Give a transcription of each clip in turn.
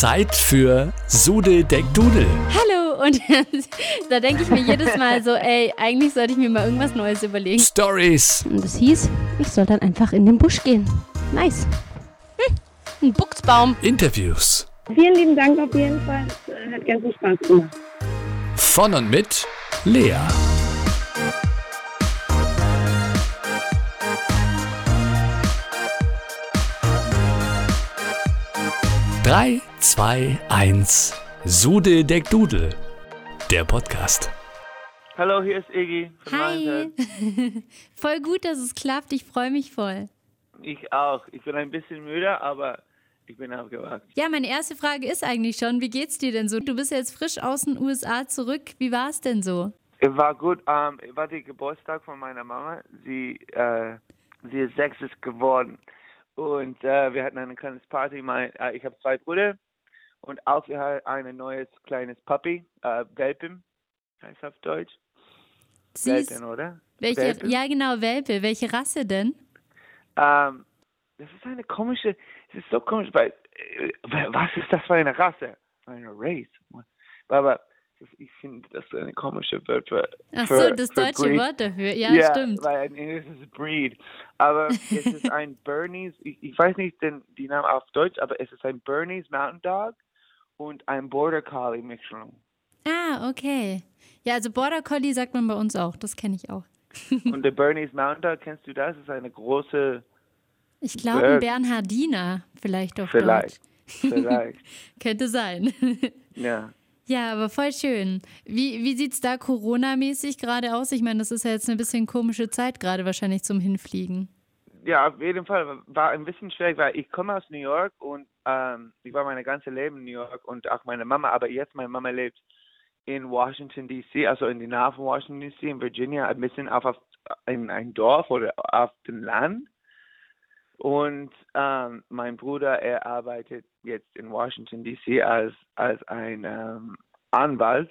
Zeit für Sude Deck Dudel. Hallo und da denke ich mir jedes Mal so, ey, eigentlich sollte ich mir mal irgendwas Neues überlegen. Stories, Und das hieß, ich soll dann einfach in den Busch gehen. Nice. Hm, ein Buchsbaum. Interviews. Vielen lieben Dank auf jeden Fall. Äh, hat ganz viel Spaß gemacht. Von und mit Lea. Drei, zwei, eins. Sude Deck Dudel. Der Podcast. Hallo, hier ist Iggy. Hi. Voll gut, dass es klappt. Ich freue mich voll. Ich auch. Ich bin ein bisschen müde, aber ich bin aufgewacht. Ja, meine erste Frage ist eigentlich schon, wie geht's dir denn so? Du bist jetzt frisch aus den USA zurück. Wie war es denn so? Es war gut. Ähm, es war der Geburtstag von meiner Mama. Sie, äh, sie ist sechs ist geworden. Und äh, wir hatten eine kleine Party. Mein, äh, ich habe zwei Brüder. Und auch wir hatten ein neues kleines Puppy, äh, Welpen, heißt auf Deutsch. Süß. Welpen, oder? Welche, Welpe? ja, genau, Welpe. Welche Rasse denn? Ähm, das ist eine komische, es ist so komisch, weil, äh, was ist das für eine Rasse? Eine Race? Aber ich finde, das ist eine komische Wort für, Ach so, das deutsche Breed. Wort dafür. Ja, Ja, stimmt. weil in Englisch ist Breed. Aber es ist ein Bernese, ich, ich weiß nicht den, die Namen auf Deutsch, aber es ist ein Bernese Mountain Dog und ein Border Collie Mischung. Ah, okay. Ja, also Border Collie sagt man bei uns auch. Das kenne ich auch. und der Bernese Mountain Dog, kennst du das? Ist eine große, Ich glaube, ein. Bernhardiner vielleicht auf vielleicht, Deutsch. vielleicht, Könnte sein. ja. ja, aber voll schön. Wie, wie sieht es da Corona-mäßig gerade aus? Ich meine, das ist ja jetzt eine bisschen komische Zeit gerade wahrscheinlich zum Hinfliegen. Ja, auf jeden Fall. War ein bisschen schwierig, weil ich komme aus New York und ähm, ich war mein ganzes Leben in New York und auch meine Mama, aber jetzt meine Mama lebt in Washington D.C., also in die Nähe von Washington D.C. in Virginia, ein bisschen auf, auf in ein Dorf oder auf dem Land. Und ähm, mein Bruder, er arbeitet jetzt in Washington D.C. als als ein ähm, Anwalt.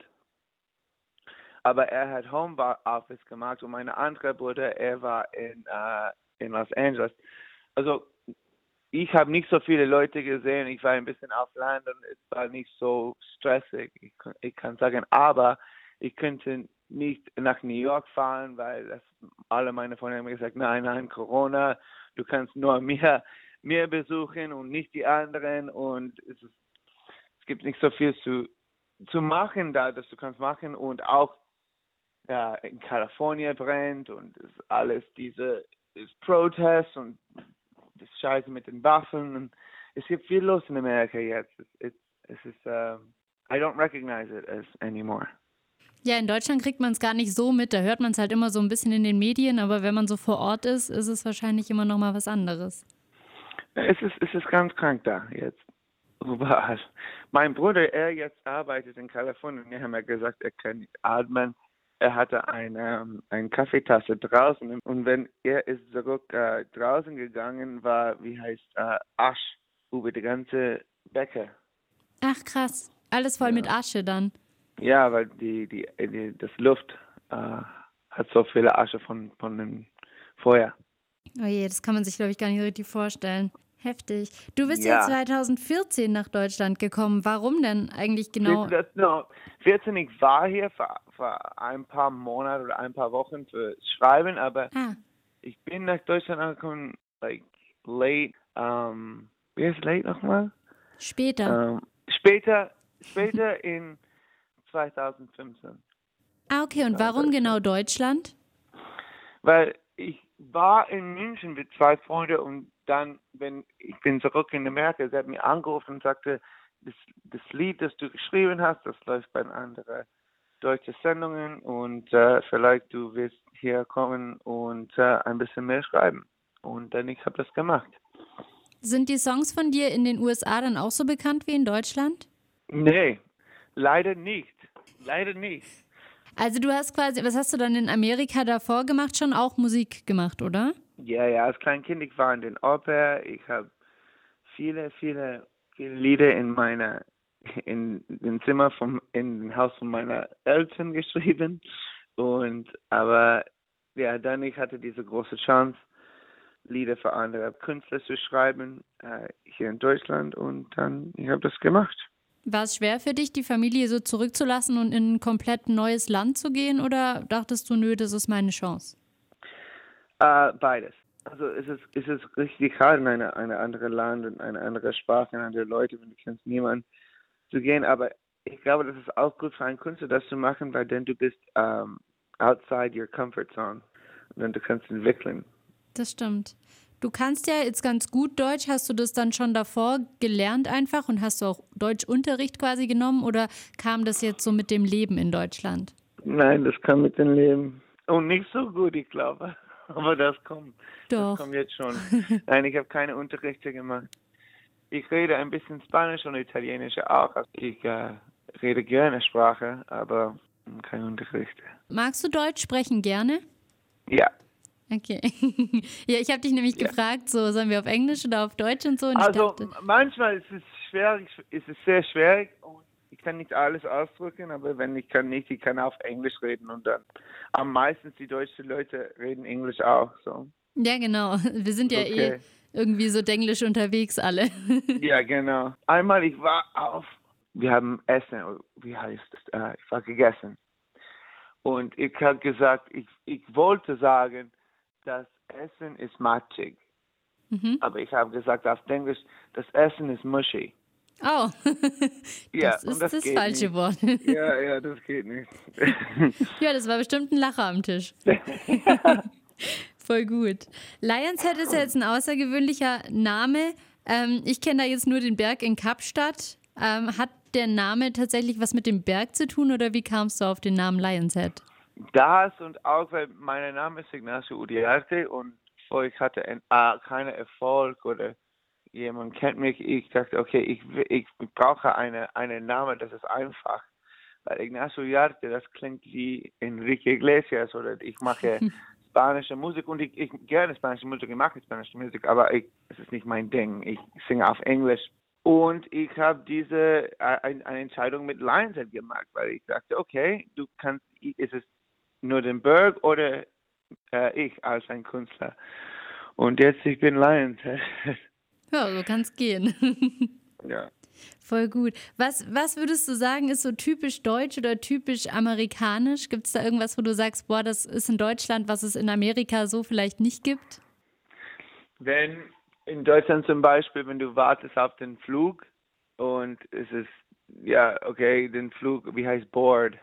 Aber er hat Homeoffice gemacht und mein anderer Bruder, er war in äh, in Los Angeles. Also ich habe nicht so viele Leute gesehen. Ich war ein bisschen auf Land und es war nicht so stressig. Ich, ich kann sagen, aber ich könnte nicht nach New York fahren, weil das, alle meine Freunde haben gesagt, nein, nein, Corona, du kannst nur mir, mir besuchen und nicht die anderen und es, ist, es gibt nicht so viel zu, zu machen da, dass du kannst machen und auch ja, in Kalifornien brennt und alles diese ist Protest und das Scheiße mit den Waffen und es gibt viel los in Amerika jetzt. Es, es, es ist um, I don't recognize it as anymore. Ja, in Deutschland kriegt man es gar nicht so mit. Da hört man es halt immer so ein bisschen in den Medien, aber wenn man so vor Ort ist, ist es wahrscheinlich immer noch mal was anderes. Es ist es ist ganz krank da jetzt. Überall. Mein Bruder, er jetzt arbeitet in Kalifornien. Er hat mir gesagt, er kann nicht atmen. Er hatte eine, ähm, eine Kaffeetasse draußen und wenn er ist zurück äh, draußen gegangen, war, wie heißt, äh, Asch über die ganze Decke. Ach krass, alles voll mit Asche dann. Ja, weil die, die, die das Luft äh, hat so viele Asche von, von dem Feuer. Oh je, das kann man sich, glaube ich, gar nicht richtig vorstellen. Heftig. Du bist Ja. ja 2014 nach Deutschland gekommen. Warum denn eigentlich genau? Das, no, 14, ich war hier für, für ein paar Monate oder ein paar Wochen für Schreiben, aber Ah, ich bin nach Deutschland angekommen, like, late, um, wie ist late nochmal? später. Um, später, später in 2015. ah, okay. Und warum genau Deutschland? Weil ich war in München mit zwei Freunden und dann, wenn ich bin zurück in Amerika, sie hat mir angerufen und sagte, das, das Lied, das du geschrieben hast, das läuft bei anderen deutschen Sendungen und äh, vielleicht du wirst hier kommen und äh, ein bisschen mehr schreiben. Und dann ich habe das gemacht. Sind die Songs von dir in den USA dann auch so bekannt wie in Deutschland? Nee, leider nicht. Leider nicht. Also du hast quasi, was hast du dann in Amerika davor gemacht? Schon auch Musik gemacht, oder? Ja, ja, als Kleinkind, ich war in den Oper, ich habe viele, viele, viele Lieder in meiner, in dem Zimmer vom, in dem Haus von meiner Eltern geschrieben und, aber, ja, dann ich hatte diese große Chance, Lieder für andere Künstler zu schreiben äh, hier in Deutschland und dann ich habe das gemacht. War es schwer für dich, die Familie so zurückzulassen und in ein komplett neues Land zu gehen oder dachtest du, nö, das ist meine Chance? Äh, beides. Also es ist, es ist richtig hart in eine, eine andere Land und eine andere Sprache, andere Leute, wenn du kennst niemanden zu gehen, aber ich glaube, das ist auch gut für einen Künstler, das zu machen, weil dann du bist um, outside your comfort zone und dann du kannst entwickeln. Das stimmt. Du kannst ja jetzt ganz gut Deutsch. Hast du das dann schon davor gelernt einfach und hast du auch Deutschunterricht quasi genommen oder kam das jetzt so mit dem Leben in Deutschland? Nein, das kam mit dem Leben. Und nicht so gut, ich glaube. Aber das kommt. Doch. Das kommt jetzt schon. Nein, ich habe keine Unterrichte gemacht. Ich rede ein bisschen Spanisch und Italienisch auch. Ich äh, rede gerne Sprache, aber keine Unterrichte. Magst du Deutsch sprechen gerne? Ja. Okay. ja, ich habe dich nämlich Ja. gefragt, so sollen wir auf Englisch oder auf Deutsch und so. Und Also dachte, manchmal ist es schwierig, ist es sehr schwierig und ich kann nicht alles ausdrücken, aber wenn ich kann nicht, ich kann auf Englisch reden und dann am meisten die deutschen Leute reden Englisch auch so. ja genau. Wir sind ja eh Okay. Irgendwie so denglisch unterwegs alle. Ja, genau. Einmal ich war auf, wir haben Essen, wie heißt es? Äh, ich war gegessen und ich habe gesagt, ich, ich wollte sagen, das Essen ist matschig, mhm. aber ich habe gesagt auf Englisch, das Essen ist mushy. Oh, das ist das das falsche nicht. Wort. Ja, ja, das geht nicht. ja, das war bestimmt ein Lacher am Tisch. Voll gut. Lionshead ist ja jetzt ein außergewöhnlicher Name. Ähm, ich kenne da jetzt nur den Berg in Kapstadt. Ähm, hat der Name tatsächlich was mit dem Berg zu tun oder wie kamst du auf den Namen Lionshead? Das und auch, weil mein Name ist Ignacio Udiarte und ich hatte ein, äh, keinen Erfolg oder jemand kennt mich, ich dachte, okay, ich, ich brauche eine, einen Namen, das ist einfach. Weil Ignacio Udiarte, das klingt wie Enrique Iglesias oder ich mache spanische Musik und ich, ich gerne spanische Musik, ich mache spanische Musik, aber ich, es ist nicht mein Ding. Ich singe auf Englisch. Und ich habe diese äh, ein, eine Entscheidung mit Lionshead gemacht, weil ich dachte, okay, du kannst, ist es nur den Berg oder äh, ich als ein Künstler? Und jetzt ich bin Lionshead. Ja, so kann es gehen. ja. Voll gut. Was, was würdest du sagen, ist so typisch deutsch oder typisch amerikanisch? Gibt es da irgendwas, wo du sagst, boah, das ist in Deutschland, was es in Amerika so vielleicht nicht gibt? Wenn in Deutschland zum Beispiel, wenn du wartest auf den Flug und es ist, ja, okay, den Flug, wie heißt Board?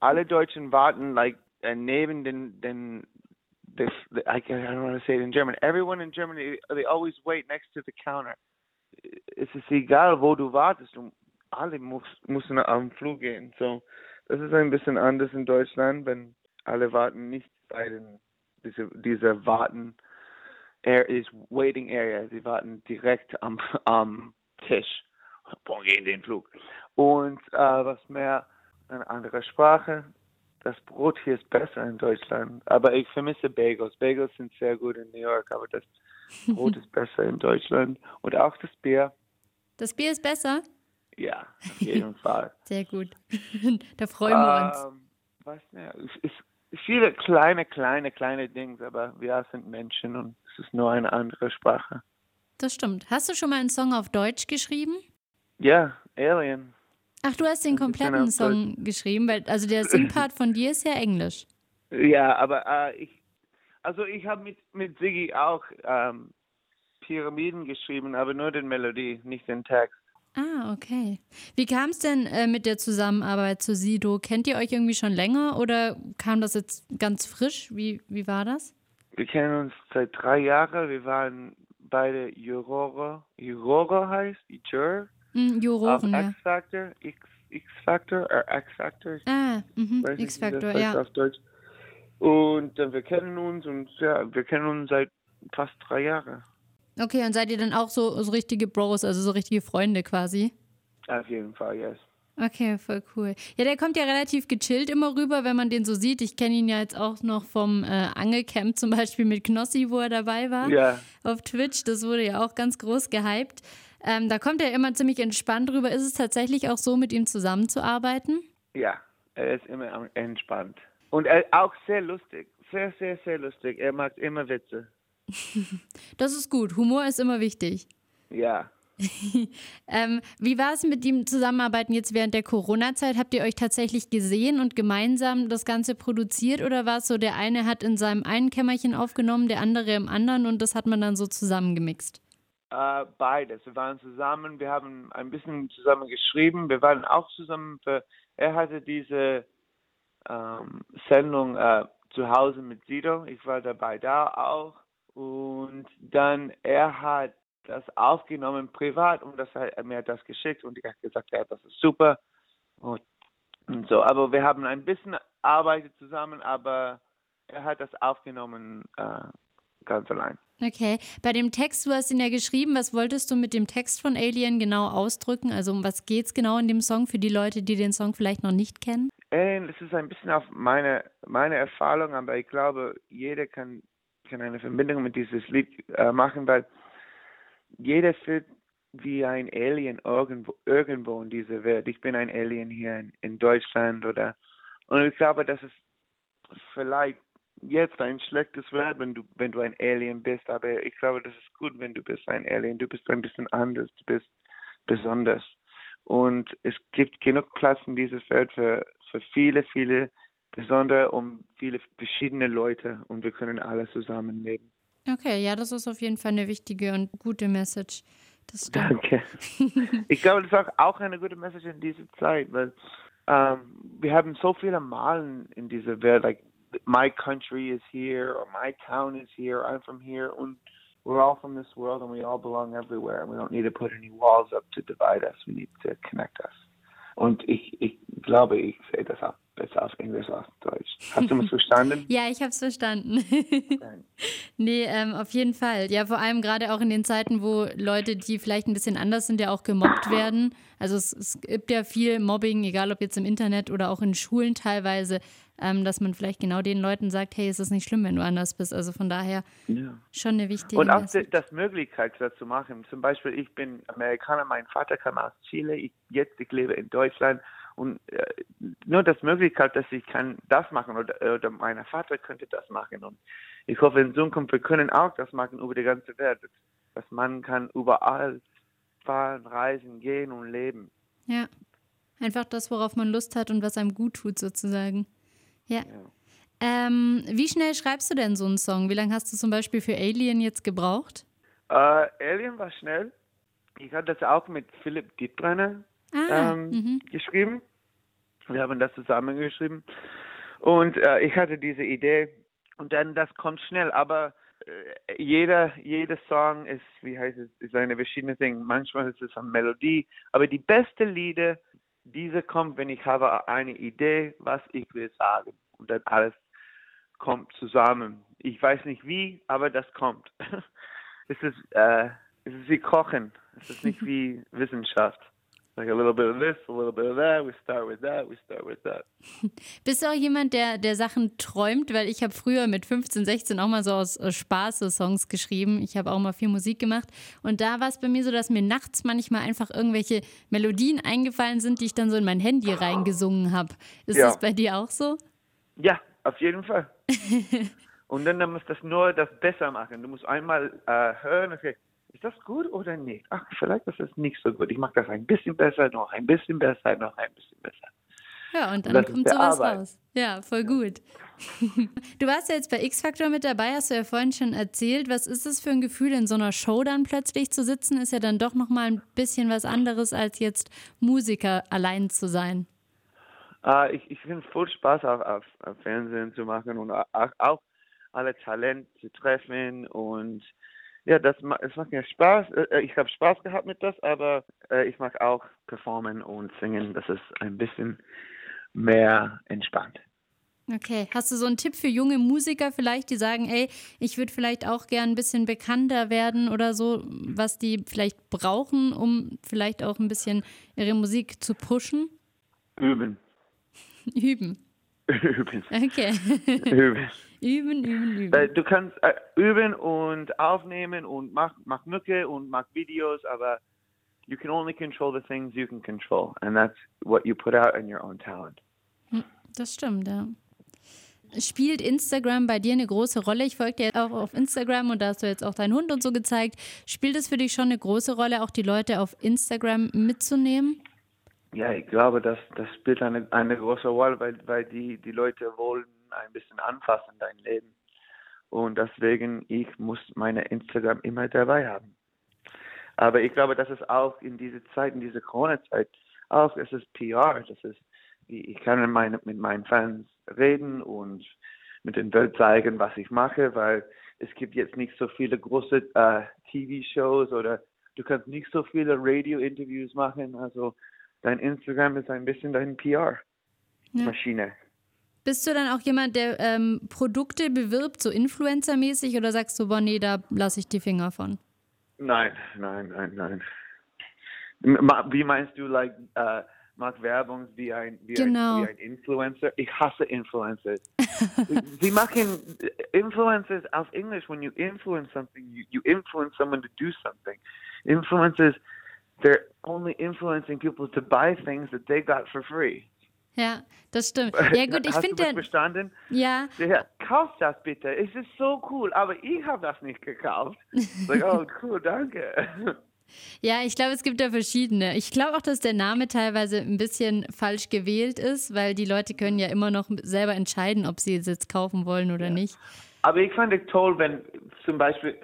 Alle Deutschen warten, like, äh, neben den, den, this, I, don't want to say it in German. Everyone in Germany, they always wait next to the counter. Es ist egal, wo du wartest, du, alle muss, müssen am Flug gehen. So, das ist ein bisschen anders in Deutschland, wenn alle warten nicht bei den, diese, diese Warten, Air is waiting area. Sie warten direkt am, am Tisch. Boah, gehen den Flug. Und äh, was mehr, eine andere Sprache. Das Brot hier ist besser in Deutschland. Aber ich vermisse Bagels. Bagels sind sehr gut in New York, aber das Brot ist besser in Deutschland. Und auch das Bier. Das Bier ist besser? Ja, auf jeden Fall. Sehr gut. da freuen wir uns. Ähm, was mehr? Es ist viele kleine, kleine, kleine Dinge, aber wir sind Menschen und es ist nur eine andere Sprache. Das stimmt. Hast du schon mal einen Song auf Deutsch geschrieben? Ja, Alien. Ach, du hast den kompletten Song geschrieben, weil also der Singpart von dir ist ja Englisch. Ja, aber äh, ich, also ich habe mit mit Siggi auch ähm, Pyramiden geschrieben, aber nur den Melodie, nicht den Text. Ah, okay. Wie kam es denn äh, mit der Zusammenarbeit zu Sido? Kennt ihr euch irgendwie schon länger oder kam das jetzt ganz frisch? Wie, wie war das? Wir kennen uns seit drei Jahren. Wir waren beide Jurore, Jurore heißt, Hm, auf Juroren, ja. X Factor, X X Factor oder X Factor. Ich Ah, mhm. X-Factor, ja. auf Deutsch. Und äh, wir kennen uns und ja, wir kennen uns seit fast drei Jahren. Okay, und seid ihr dann auch so, so richtige Bros, also so richtige Freunde quasi? Auf jeden Fall, yes. Okay, voll cool. Ja, der kommt ja relativ gechillt immer rüber, wenn man den so sieht. Ich kenne ihn ja jetzt auch noch vom äh, Angelcamp zum Beispiel mit Knossi, wo er dabei war Ja, auf Twitch. Das wurde ja auch ganz groß gehypt. Ähm, da kommt er immer ziemlich entspannt rüber. Ist es tatsächlich auch so, mit ihm zusammenzuarbeiten? ja, er ist immer entspannt. Und er auch sehr lustig. Sehr, sehr, sehr lustig. Er macht immer Witze. Das ist gut. Humor ist immer wichtig. Ja. Ähm, wie war es mit ihm zusammenarbeiten jetzt während der Corona-Zeit? Habt ihr euch tatsächlich gesehen und gemeinsam das Ganze produziert oder war es so, der eine hat in seinem einen Kämmerchen aufgenommen, der andere im anderen und das hat man dann so zusammengemixt? Äh, beides. Wir waren zusammen, wir haben ein bisschen zusammen geschrieben, wir waren auch zusammen für, er hatte diese ähm, Sendung äh, zu Hause mit Sido, ich war dabei da auch und dann er hat das aufgenommen privat und das hat, er mir hat das geschickt und ich habe gesagt, ja, das ist super und, und so, aber wir haben ein bisschen arbeitet zusammen, aber er hat das aufgenommen äh, ganz allein. Okay, bei dem Text, du hast ihn ja geschrieben, was wolltest du mit dem Text von Alien genau ausdrücken? Also um was geht es genau in dem Song für die Leute, die den Song vielleicht noch nicht kennen? Alien, es ist ein bisschen auf meine, meine Erfahrung, aber ich glaube, jeder kann, kann eine Verbindung mit dieses Lied äh, machen, weil jeder fühlt wie ein Alien irgendwo, irgendwo in dieser Welt. Ich bin ein Alien hier in, in Deutschland oder und ich glaube, das ist vielleicht jetzt ein schlechtes Wort, wenn du wenn du ein Alien bist, aber ich glaube, das ist gut, wenn du bist ein Alien. Du bist ein bisschen anders, du bist besonders. Und es gibt genug Platz in dieses Feld für, für viele, viele besondere und viele verschiedene Leute und wir können alle zusammenleben. Okay, ja, das ist auf jeden Fall eine wichtige und gute Message. Danke. ich glaube, das ist auch, eine gute Message in dieser Zeit, weil ähm, wir haben so viele Malen in dieser Welt, like my country is here or my town is here, I'm from here und we're all from this world and we all belong everywhere and we don't need to put any walls up to divide us, we need to connect us. Und ich, ich glaube, ich sehe das auch besser auf Englisch als auf Deutsch. Hast du mich verstanden? ja, ich habe es verstanden. nee, ähm, auf jeden Fall. Ja, vor allem gerade auch in den Zeiten, wo Leute, die vielleicht ein bisschen anders sind, ja auch gemobbt werden. Also es, es gibt ja viel Mobbing, egal ob jetzt im Internet oder auch in Schulen teilweise ähm, dass man vielleicht genau den Leuten sagt, hey, es ist nicht schlimm, wenn du anders bist. Also von daher ja. schon eine wichtige Und auch Message. das Möglichkeit das zu machen. Zum Beispiel, ich bin Amerikaner, mein Vater kam aus Chile, ich, jetzt ich lebe in Deutschland und äh, nur das Möglichkeit, dass ich kann das machen oder, oder mein Vater könnte das machen und ich hoffe in Zukunft, wir können auch das machen über die ganze Welt, dass man kann überall fahren, reisen, gehen und leben. Ja, einfach das, worauf man Lust hat und was einem gut tut sozusagen. Ja. ja. Ähm, wie schnell schreibst du denn so einen Song? Wie lange hast du zum Beispiel für Alien jetzt gebraucht? Uh, Alien war schnell. Ich hatte das auch mit Philipp Dietbrenner ah, ähm, mhm. geschrieben. Wir haben das zusammengeschrieben. Und äh, ich hatte diese Idee und dann das kommt schnell, aber äh, jeder, jeder Song ist, wie heißt es, ist eine verschiedene Ding. Manchmal ist es eine Melodie, aber die beste Lieder diese kommt, wenn ich habe eine Idee, was ich will sagen. Und dann alles kommt zusammen. Ich weiß nicht wie, aber das kommt. es ist, äh, es ist wie Kochen. Es ist nicht wie Wissenschaft. Like a little bit of this, a little bit of that. We start with that, we start with that. Bist du auch jemand, der, der Sachen träumt? Weil ich habe früher mit 15, 16 auch mal so aus Spaß so Songs geschrieben. Ich habe auch mal viel Musik gemacht. Und da war es bei mir so, dass mir nachts manchmal einfach irgendwelche Melodien eingefallen sind, die ich dann so in mein Handy reingesungen habe. Ist ja. das bei dir auch so? Ja, auf jeden Fall. Und dann, dann musst du das nur das besser machen. Du musst einmal äh, hören, okay, ist das gut oder nicht? Ach, vielleicht ist es nicht so gut. Ich mache das ein bisschen besser, noch ein bisschen besser, noch ein bisschen besser. Ja, und dann und kommt sowas Arbeit. raus. Ja, voll gut. Du warst ja jetzt bei X-Factor mit dabei, hast du ja vorhin schon erzählt. Was ist es für ein Gefühl, in so einer Show dann plötzlich zu sitzen? Ist ja dann doch nochmal ein bisschen was anderes, als jetzt Musiker allein zu sein. Uh, ich ich finde es voll Spaß, auf, auf, auf, Fernsehen zu machen und auch, auch alle Talente zu treffen und ja, das es macht mir Spaß. Äh, äh, ich habe Spaß gehabt mit das, aber äh, ich mag auch performen und singen. Das ist ein bisschen mehr entspannt. Okay, hast du so einen Tipp für junge Musiker vielleicht, die sagen, ey, ich würde vielleicht auch gern ein bisschen bekannter werden oder so, was die vielleicht brauchen, um vielleicht auch ein bisschen ihre Musik zu pushen? Üben. Üben. Üben. Okay. Üben. Üben, üben, üben. Äh, du kannst äh, üben und aufnehmen und mach, mach Mücke und mach Videos, aber you can only control the things you can control. And that's what you put out in your own talent. Hm, das stimmt, ja. Spielt Instagram bei dir eine große Rolle? Ich folge dir auch auf Instagram und da hast du jetzt auch deinen Hund und so gezeigt. Spielt es für dich schon eine große Rolle, auch die Leute auf Instagram mitzunehmen? Ja, ich glaube, das, das spielt eine, eine große Rolle, weil, weil die, die Leute wollen ein bisschen anfassen, dein Leben. Und deswegen, ich muss meine Instagram immer dabei haben. Aber ich glaube, das ist auch in dieser Zeit, in dieser Corona-Zeit, auch, es ist PR, das ist, ich kann meine, mit meinen Fans reden und mit den Welt zeigen, was ich mache, weil es gibt jetzt nicht so viele große äh, TV-Shows oder du kannst nicht so viele Radio-Interviews machen. Also dein Instagram ist ein bisschen dein PR-Maschine. Ja. Bist du dann auch jemand, der ähm, Produkte bewirbt, so Influencer-mäßig, oder sagst du, boah, nee, da lasse ich die Finger von? Nein, nein, nein, nein. Wie meinst du, like, uh, macht Werbung wie ein, wie, genau. ein, wie ein Influencer? Ich hasse Influencers. Sie machen Influencers auf Englisch. When you influence something, you, you influence someone to do something. Influencers, they're only influencing people to buy things that they got for free. Ja, das stimmt. Ja gut, ich finde der verstanden? Ja. ja. Kauf das bitte. Es ist so cool, aber ich habe das nicht gekauft. like, oh cool, danke. Ja, ich glaube, es gibt da verschiedene. Ich glaube auch, dass der Name teilweise ein bisschen falsch gewählt ist, weil die Leute können ja immer noch selber entscheiden, ob sie es jetzt kaufen wollen oder ja. nicht. Aber ich fand es toll, wenn zum Beispiel,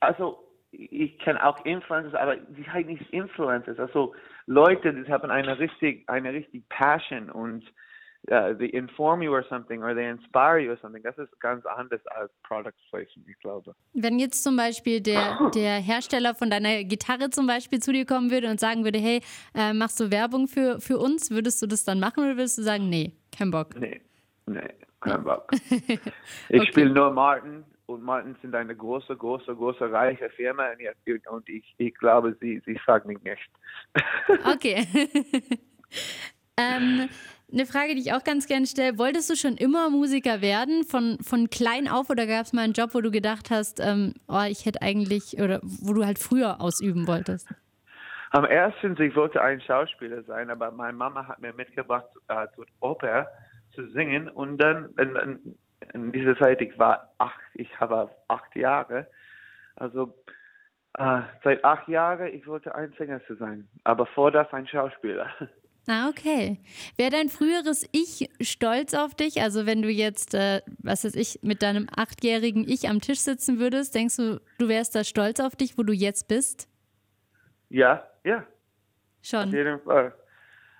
also ich kenne auch Influencers, aber die sind nicht Influencers. Also Leute, die haben eine richtig, eine richtig Passion und uh, they inform you or something or they inspire you or something. Das ist ganz anders als Product Placement, ich glaube. Wenn jetzt zum Beispiel der, der Hersteller von deiner Gitarre zum Beispiel zu dir kommen würde und sagen würde, hey, äh, machst du Werbung für, für uns, würdest du das dann machen oder würdest du sagen, nee, kein Bock? Nee, nee, kein Bock. ich okay. spiele nur Martin und Martin sind eine große, große, große, reiche Firma und ich, ich glaube, sie, sie sagt mich nicht. okay. ähm, eine Frage, die ich auch ganz gerne stelle. Wolltest du schon immer Musiker werden, von, von klein auf, oder gab es mal einen Job, wo du gedacht hast, ähm, oh, ich hätte eigentlich, oder wo du halt früher ausüben wolltest? Am ersten, ich wollte ein Schauspieler sein, aber meine Mama hat mir mitgebracht, äh, zur Oper zu singen und dann, in, in dieser Zeit, ich war acht, ich habe acht Jahre, also äh, seit acht Jahren, ich wollte ein Sänger zu sein, aber vor das ein Schauspieler. Ah, okay. Wäre dein früheres Ich stolz auf dich? Also wenn du jetzt, äh, was weiß ich, mit deinem achtjährigen Ich am Tisch sitzen würdest, denkst du, du wärst da stolz auf dich, wo du jetzt bist? Ja, ja. Schon. Auf jeden Fall.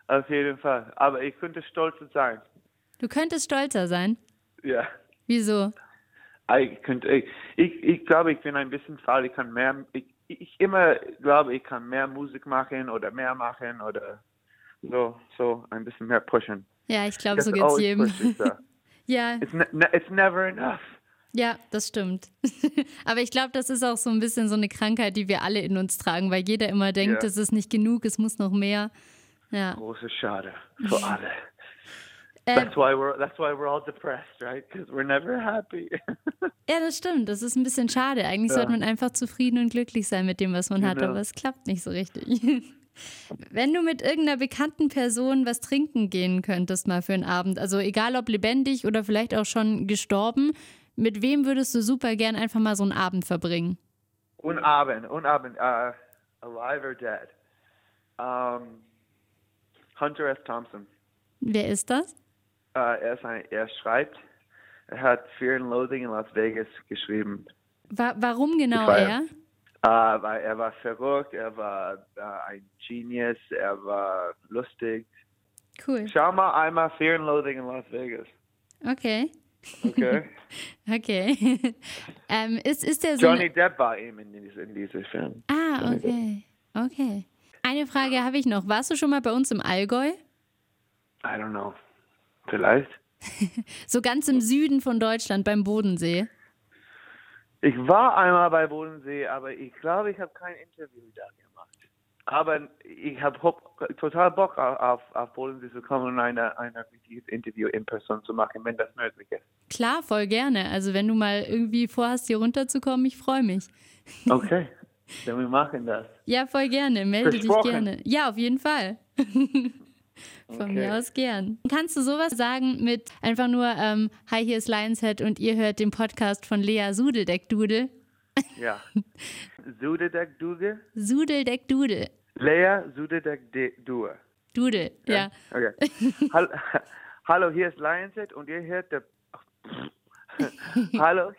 Auf jeden Fall. Aber ich könnte stolzer sein. Du könntest stolzer sein? Ja. Wieso? Ich, könnte, ich, ich, ich glaube, ich bin ein bisschen faul. Ich kann mehr, ich, ich immer glaube, ich kann mehr Musik machen oder mehr machen oder so, so ein bisschen mehr pushen. Ja, ich glaube, so geht's jedem. ja. It's, ne, ne, it's never enough. Ja, das stimmt. Aber ich glaube, das ist auch so ein bisschen so eine Krankheit, die wir alle in uns tragen, weil jeder immer denkt, es yeah. ist nicht genug, es muss noch mehr. Ja. Große Schade für alle. That's why we're that's why we're all depressed, right? Because we're never happy. ja, das stimmt. Das ist ein bisschen schade. Eigentlich ja. sollte man einfach zufrieden und glücklich sein mit dem, was man genau. hat, aber es klappt nicht so richtig. Wenn du mit irgendeiner bekannten Person was trinken gehen könntest, mal für einen Abend, also egal ob lebendig oder vielleicht auch schon gestorben, mit wem würdest du super gern einfach mal so einen Abend verbringen? Ein Abend, ein Abend, uh, alive or dead. Um, Hunter S. Thompson. Wer ist das? Uh, er, ein, er, schreibt, er hat Fear and Loathing in Las Vegas geschrieben. Wa warum genau er? Uh, weil er war verrückt, er war uh, ein Genius, er war lustig. Cool. Schau mal einmal Fear and Loathing in Las Vegas. Okay. Okay. okay. ähm, ist, ist der so Johnny Depp war eben in, diese, in diesem Film. Ah, okay. Okay. Eine Frage habe ich noch. Warst du schon mal bei uns im Allgäu? I don't know. Vielleicht. so ganz im Süden von Deutschland, beim Bodensee. Ich war einmal bei Bodensee, aber ich glaube, ich habe kein Interview da gemacht. Aber ich habe total Bock auf, auf Bodensee zu kommen und ein ein richtiges Interview in Person zu machen, wenn das möglich ist. Klar, voll gerne. Also wenn du mal irgendwie vorhast, hier runterzukommen, ich freue mich. Okay, dann wir machen das. Ja, voll gerne. Melde dich gerne. Ja, auf jeden Fall. Von Okay. mir aus gern. Kannst du sowas sagen mit einfach nur ähm, Hi, hier ist Lionshead und ihr hört den Podcast von Lea Sudeldeckdudel? Ja. Sudedek Duge? Sudeldeck Dudel. Lea Sudedek Due. Dudel, ja. Okay. Hall Hallo, hier ist Lionshead und ihr hört der. Hallo.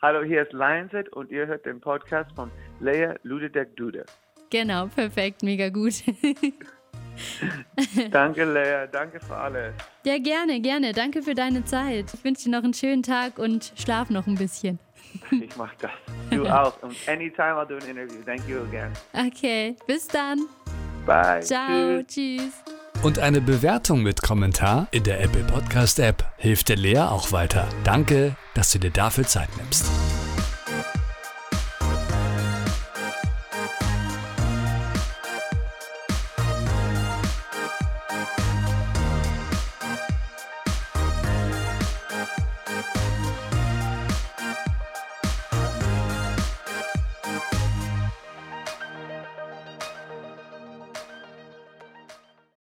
Hallo, hier ist Lionshead und ihr hört den Podcast von Lea Ludedek Dude. Genau, perfekt, mega gut. Danke, Lea. Danke für alles. ja, gerne, gerne. Danke für deine Zeit. Ich wünsche dir noch einen schönen Tag und schlaf noch ein bisschen. Ich mach das. Du auch. Und anytime I'll do an interview. Thank you again. Okay, bis dann. Bye. Ciao, Tschüss. tschüss. Und eine Bewertung mit Kommentar in der Apple Podcast App hilft der Lea auch weiter. Danke, dass du dir dafür Zeit nimmst.